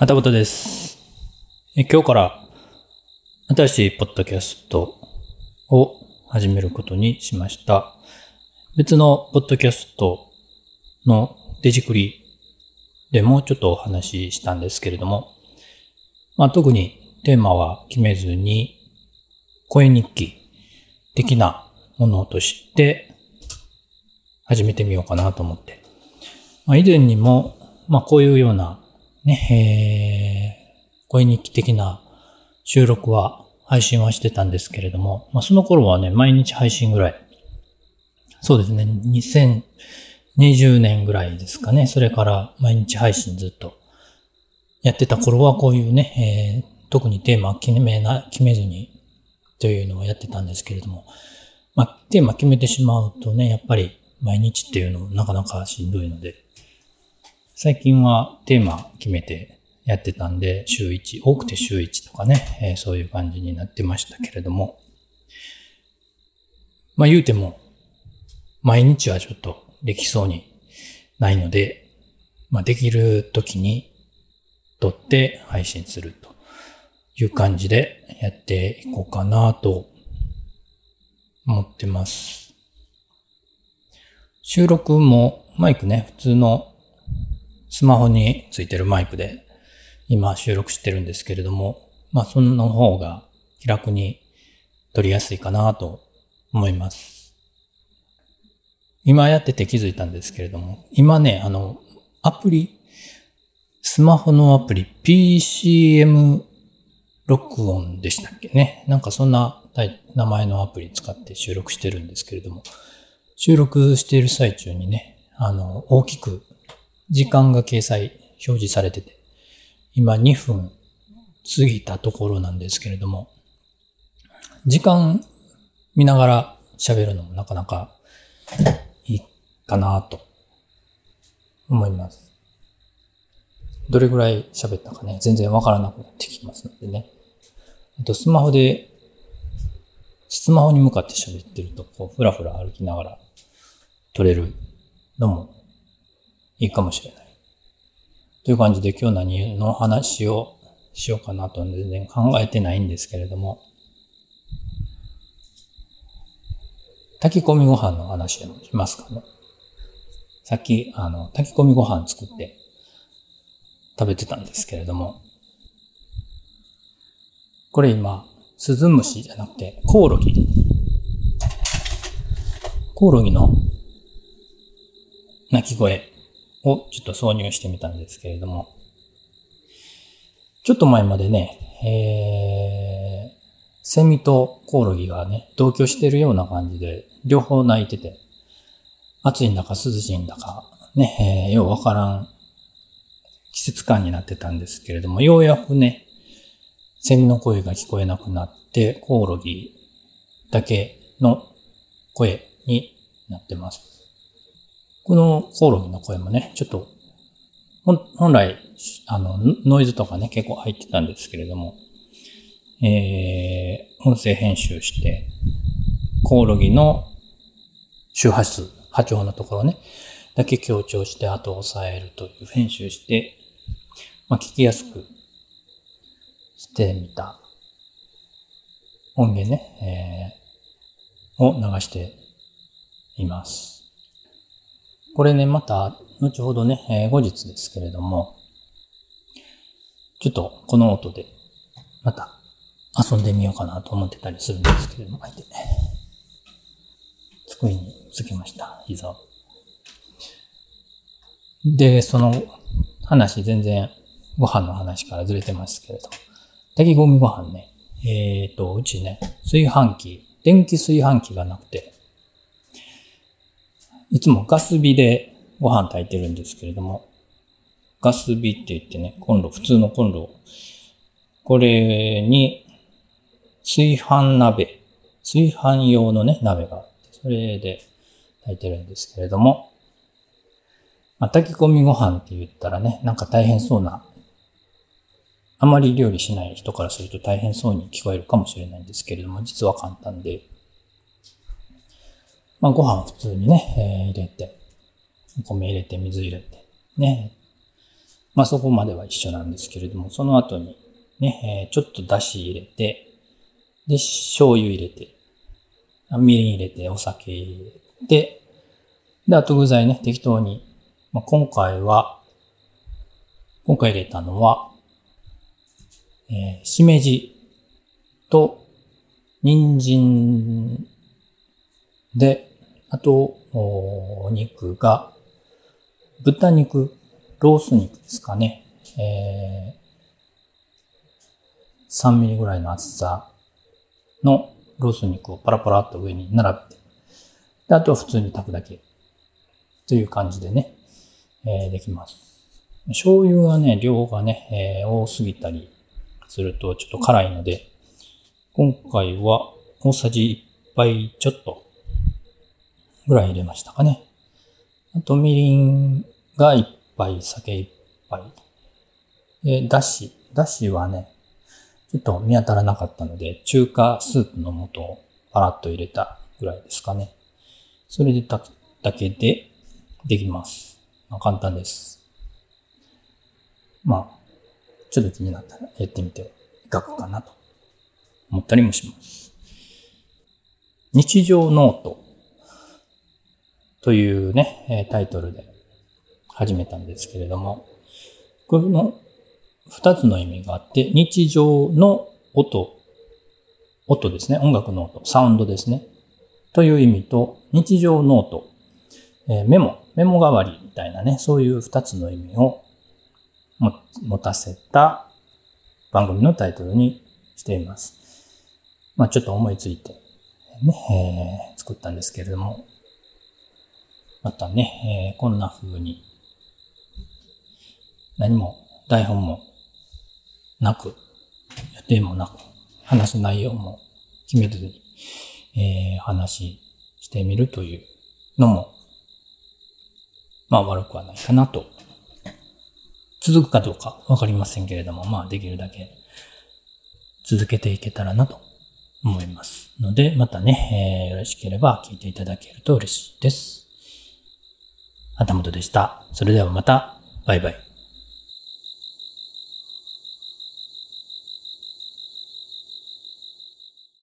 またことです。今日から新しいポッドキャストを始めることにしました。別のポッドキャストのデジクリでもちょっとお話ししたんですけれども、まあ、特にテーマは決めずに声日記的なものとして始めてみようかなと思って。まあ、以前にも、まあ、こういうようなね、えー、声日記的な収録は配信はしてたんですけれども、まあ、その頃はね、毎日配信ぐらい。そうですね、2020年ぐらいですかね。それから毎日配信ずっとやってた頃はこういうね、えー、特にテーマ決めな、決めずにというのをやってたんですけれども、まあ、テーマ決めてしまうとね、やっぱり毎日っていうのもなかなかしんどいので、最近はテーマ決めてやってたんで、週1、多くて週1とかね、えー、そういう感じになってましたけれども、まあ言うても、毎日はちょっとできそうにないので、まあできる時に撮って配信するという感じでやっていこうかなと思ってます。収録もマイクね、普通のスマホについてるマイクで今収録してるんですけれども、まあその方が気楽に撮りやすいかなと思います。今やってて気づいたんですけれども、今ね、あの、アプリ、スマホのアプリ PCM 録音でしたっけね。なんかそんな名前のアプリ使って収録してるんですけれども、収録している最中にね、あの、大きく時間が掲載、表示されてて、今2分過ぎたところなんですけれども、時間見ながら喋るのもなかなかいいかなと思います。どれぐらい喋ったかね、全然わからなくなってきますのでね。あとスマホで、スマホに向かって喋ってると、こう、ふらふら歩きながら撮れるのもいいかもしれない。という感じで今日何の話をしようかなと全然考えてないんですけれども、炊き込みご飯の話でもしますかね。さっき、あの、炊き込みご飯作って食べてたんですけれども、これ今、スズムシじゃなくて、コオロギ。コオロギの鳴き声をちょっと挿入してみたんですけれども、ちょっと前までね、えー、セミとコオロギがね、同居してるような感じで、両方鳴いてて、暑いんだか涼しいんだか、ね、えー、ようわからん季節感になってたんですけれども、ようやくね、セミの声が聞こえなくなって、コオロギだけの声になってます。このコオロギの声もね、ちょっと、本来、あの、ノイズとかね、結構入ってたんですけれども、えー、音声編集して、コオロギの周波数、波長のところね、だけ強調して、あと抑えるという編集して、まあ、聞きやすくしてみた音源ね、えー、を流しています。これね、また、後ほどね、えー、後日ですけれども、ちょっとこの音で、また遊んでみようかなと思ってたりするんですけれども、相手。机につきました、膝を。で、その話、全然ご飯の話からずれてますけれど、炊き込みご飯ね、えっ、ー、と、うちね、炊飯器、電気炊飯器がなくて、いつもガス火でご飯炊いてるんですけれども、ガス火って言ってね、コンロ、普通のコンロ、これに炊飯鍋、炊飯用のね、鍋があって、それで炊いてるんですけれども、まあ、炊き込みご飯って言ったらね、なんか大変そうな、あまり料理しない人からすると大変そうに聞こえるかもしれないんですけれども、実は簡単で、まあ、ご飯普通にね、えー、入れて、お米入れて、水入れて、ね。まあそこまでは一緒なんですけれども、その後にね、えー、ちょっと出汁入れて、で、醤油入れて、みりん入れて、お酒入れて、で、あと具材ね、適当に。まあ、今回は、今回入れたのは、えー、しめじと、人参で、あと、お肉が、豚肉、ロース肉ですかね。えー、3ミリぐらいの厚さのロース肉をパラパラっと上に並べて、であとは普通に炊くだけ。という感じでね、えー、できます。醤油はね、量がね、えー、多すぎたりするとちょっと辛いので、今回は大さじ1杯ちょっとぐらい入れましたかね。あと、みりんが1杯、酒1杯。で、だし。だしはね、ちょっと見当たらなかったので、中華スープの素をパラッと入れたぐらいですかね。それで炊くだけでできます。まあ、簡単です。まあ、ちょっと気になったらやってみていかがかなと思ったりもします。日常ノートというね、タイトルで始めたんですけれども、この二つの意味があって、日常の音、音ですね、音楽の音、サウンドですね、という意味と、日常ノート、え、メモ、メモ代わりみたいなね、そういう二つの意味を持たせた番組のタイトルにしています。まあちょっと思いついて、ね、えー、作ったんですけれども、またね、えー、こんな風に何も台本もなく、予定もなく、話す内容も決めずに、えー、話してみるというのも、まあ悪くはないかなと。続くかどうかわかりませんけれども、まあできるだけ続けていけたらなと思いますので、またね、えー、よろしければ聞いていただけると嬉しいです。旗本でした。それではまた、バイバイ。